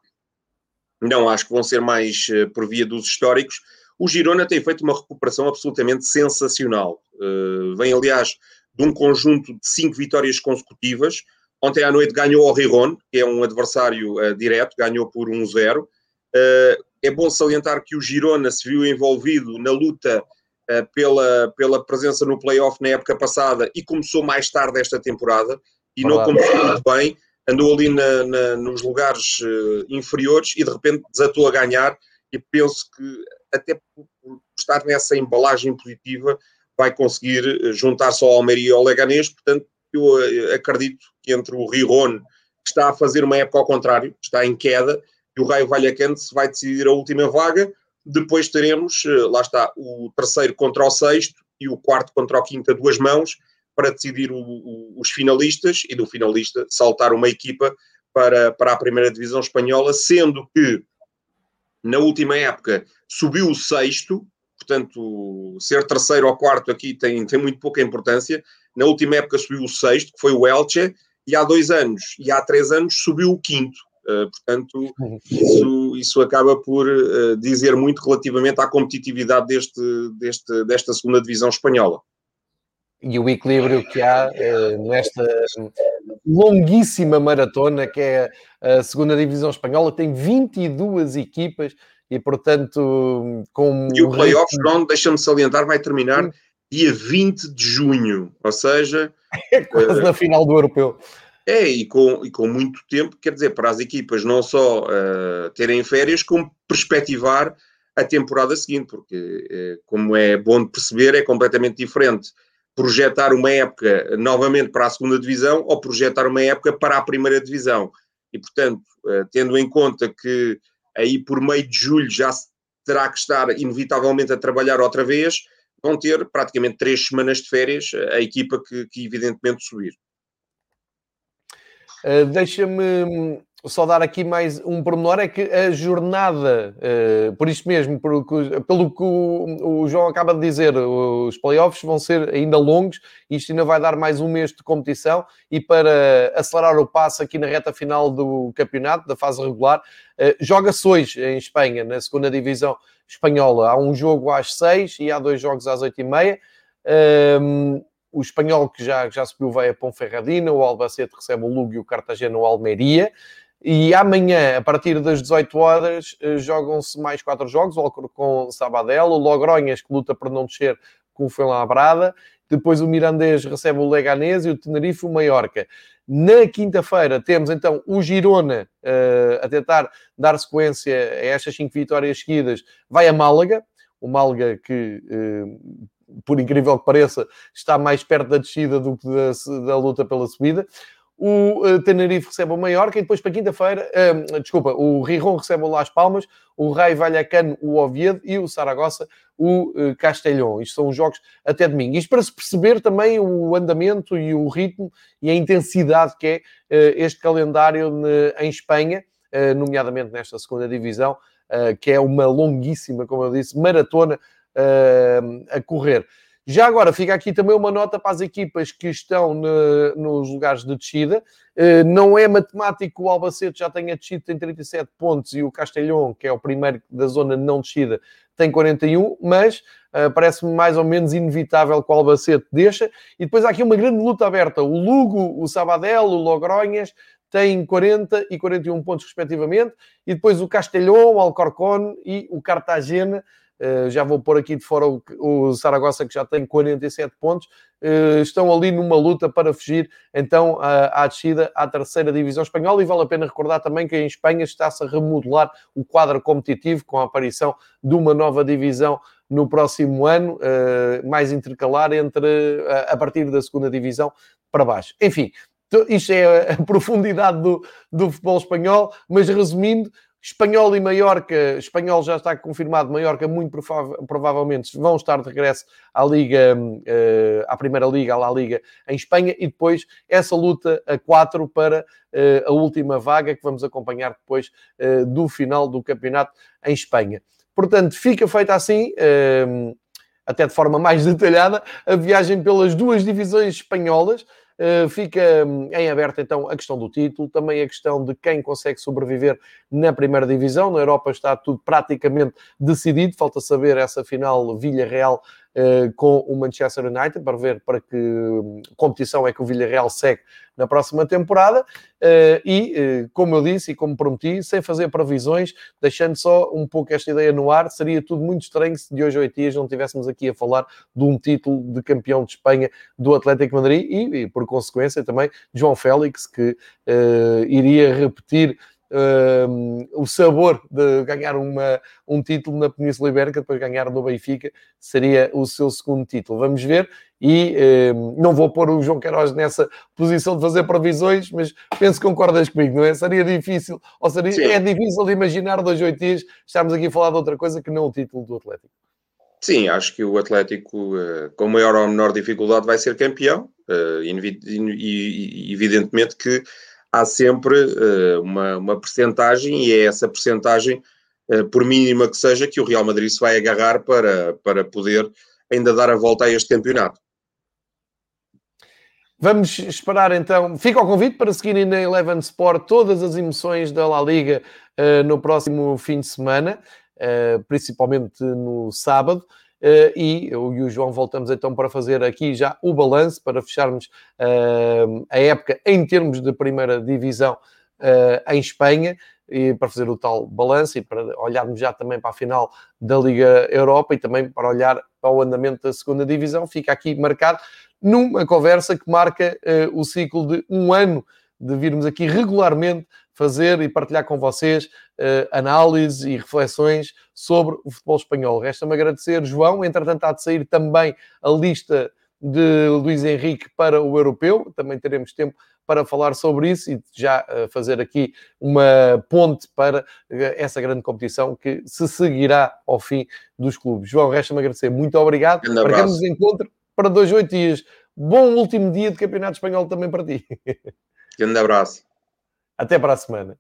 Não, acho que vão ser mais uh, por via dos históricos. O Girona tem feito uma recuperação absolutamente sensacional. Uh, vem, aliás, de um conjunto de cinco vitórias consecutivas. Ontem à noite ganhou ao Riron, que é um adversário uh, direto, ganhou por 1-0. é bom salientar que o Girona se viu envolvido na luta pela, pela presença no playoff na época passada e começou mais tarde esta temporada e Olá. não começou muito bem andou ali na, na, nos lugares uh, inferiores e de repente desatou a ganhar. E penso que até por, por estar nessa embalagem positiva vai conseguir eh, juntar-se ao Almeria e ao Leganés, portanto eu uh, acredito que entre o Riron, que está a fazer uma época ao contrário, está em queda, e o Raio Vallecano se vai decidir a última vaga, depois teremos, lá está, o terceiro contra o sexto e o quarto contra o quinto a duas mãos, para decidir o, o, os finalistas e do finalista saltar uma equipa para, para a primeira divisão espanhola, sendo que na última época subiu o sexto, portanto, ser terceiro ou quarto aqui tem, tem muito pouca importância. Na última época subiu o sexto, que foi o Elche, e há dois anos e há três anos subiu o quinto. Uh, portanto, isso, isso acaba por uh, dizer muito relativamente à competitividade deste, deste, desta segunda divisão espanhola e o equilíbrio que há uh, nesta longuíssima maratona que é a segunda divisão espanhola, tem 22 equipas e, portanto, com. E o playoff, João, deixa-me salientar, vai terminar dia 20 de junho, ou seja. É quase uh, na final do europeu. É, e com, e com muito tempo, quer dizer, para as equipas não só uh, terem férias, como perspectivar a temporada seguinte, porque, como é bom de perceber, é completamente diferente projetar uma época novamente para a segunda divisão ou projetar uma época para a primeira divisão. E, portanto, eh, tendo em conta que aí por meio de julho já terá que estar inevitavelmente a trabalhar outra vez, vão ter praticamente três semanas de férias a equipa que, que evidentemente subir. Uh, Deixa-me só dar aqui mais um pormenor, é que a jornada, uh, por isto mesmo, por, pelo que o, o, João acaba de dizer, os playoffs vão ser ainda longos, isto ainda vai dar mais um mês de competição, e para acelerar o passo aqui na reta final do campeonato, da fase regular, uh, joga-se hoje em Espanha, na segunda divisão espanhola. Há um jogo às seis e há dois jogos às oito e meia. Um, o espanhol que já, já subiu vai a Ponferradina, o Albacete recebe o Lugo e o Cartagena o Almeria. E amanhã, a partir das 18 horas, eh, jogam-se mais quatro jogos, o com Sabadell, o Logronhas, que luta para não descer com o Fuenlabrada, depois o Mirandês recebe o Leganés e o Tenerife o Mallorca. Na quinta-feira temos então o Girona uh, a tentar dar sequência a estas cinco vitórias seguidas, vai a Málaga, o Málaga que uh, por incrível que pareça, está mais perto da descida do que da, da luta pela subida. O uh, Tenerife recebe o Mallorca e depois para quinta-feira, uh, desculpa, o Rijon recebe o Las Palmas, o Rai Vallecano o Oviedo e o Saragossa o uh. Isto são os jogos até domingo. Isto para se perceber também o andamento e o ritmo e a intensidade que é este calendário ne, em Espanha, nomeadamente nesta segunda divisão, que é uma longuíssima, como eu disse, maratona a correr. Já agora fica aqui também uma nota para as equipas que estão ne, nos lugares de descida. Uh, não é matemático o Albacete já tenha descido, tem 37 pontos, e o Castelhão, que é o primeiro da zona não descida, tem 41, mas uh, parece-me mais ou menos inevitável que o Albacete deixa. E depois há aqui uma grande luta aberta. O Lugo, o Sabadell, o Logronhas têm 40 e 41 pontos respectivamente, e depois o Castelhão, o Alcorcón e o Cartagena já vou pôr aqui de fora o, o Saragossa, que já tem 47 pontos. Uh, estão ali numa luta para fugir então à, à descida à terceira divisão espanhola. E vale a pena recordar também que em Espanha está-se a remodelar o quadro competitivo com a aparição de uma nova divisão no próximo ano, uh, mais intercalar entre a partir da segunda divisão para baixo. Enfim, isto é a profundidade do, do futebol espanhol, mas resumindo, Espanhol e Mallorca, Espanhol já está confirmado, Mallorca muito provavelmente vão estar de regresso à Liga, uh, à Primeira Liga, à La Liga em Espanha e depois essa luta a quatro para uh, a última vaga que vamos acompanhar depois uh, do final do campeonato em Espanha. Portanto, fica feita assim, até de forma mais detalhada, a viagem pelas duas divisões espanholas. Eh, fica hum, em aberto então a questão do título, também a questão de quem consegue sobreviver na primeira divisão. Na Europa está tudo praticamente decidido, falta saber essa final Villarreal com o Manchester United para ver para que hum, competição é que o Villarreal segue na próxima temporada. Uh, e, uh, como eu disse e como prometi, sem fazer previsões, deixando só um pouco esta ideia no ar, seria tudo muito estranho se de hoje a oito dias não estivéssemos aqui a falar de um título de campeão de Espanha do Atlético Madrid e, e por consequência, também João Félix, que iria repetir o sabor de ganhar uma, um título na Península Ibérica, depois ganhar no Benfica, seria o seu segundo título. Vamos ver. E não vou pôr o João Queiroz nessa posição de fazer previsões, mas penso que concordas comigo, não é? Seria difícil, ou seria, é difícil de imaginar dois, oito dias estarmos aqui a falar de outra coisa que não o título do Atlético. Sim, acho que o Atlético, uh, com maior ou menor dificuldade, vai ser campeão. Uh, e, evidentemente que há sempre uh, uma, uma percentagem, e é essa percentagem, uh, por mínima que seja, que o Real Madrid se vai agarrar para, para poder ainda dar a volta a este campeonato. Vamos esperar então. Fica o convite para seguirem na Eleven Sport todas as emoções da La Liga uh, no próximo fim de semana, principalmente no sábado. Uh, e eu e o João voltamos então para fazer aqui já o balanço, para fecharmos uh, a época em termos de primeira divisão uh, em Espanha, e para fazer o tal balanço e para olharmos já também para a final da Liga Europa e também para olhar para o andamento da segunda divisão. Fica aqui marcado numa conversa que marca o ciclo de um ano de virmos aqui regularmente fazer e partilhar com vocês uh, análises e reflexões sobre o futebol espanhol. Resta-me agradecer, João. Entretanto, há de sair também a lista de Luís Henrique para o europeu. Também teremos tempo para falar sobre isso e já uh, fazer aqui uma ponte para uh, essa grande competição que se seguirá ao fim dos clubes. João, resta-me agradecer. Muito obrigado. Um Marcamos encontro para dois, oito dias. Bom último dia de Campeonato Espanhol também para ti. Grande abraço. Até para a semana.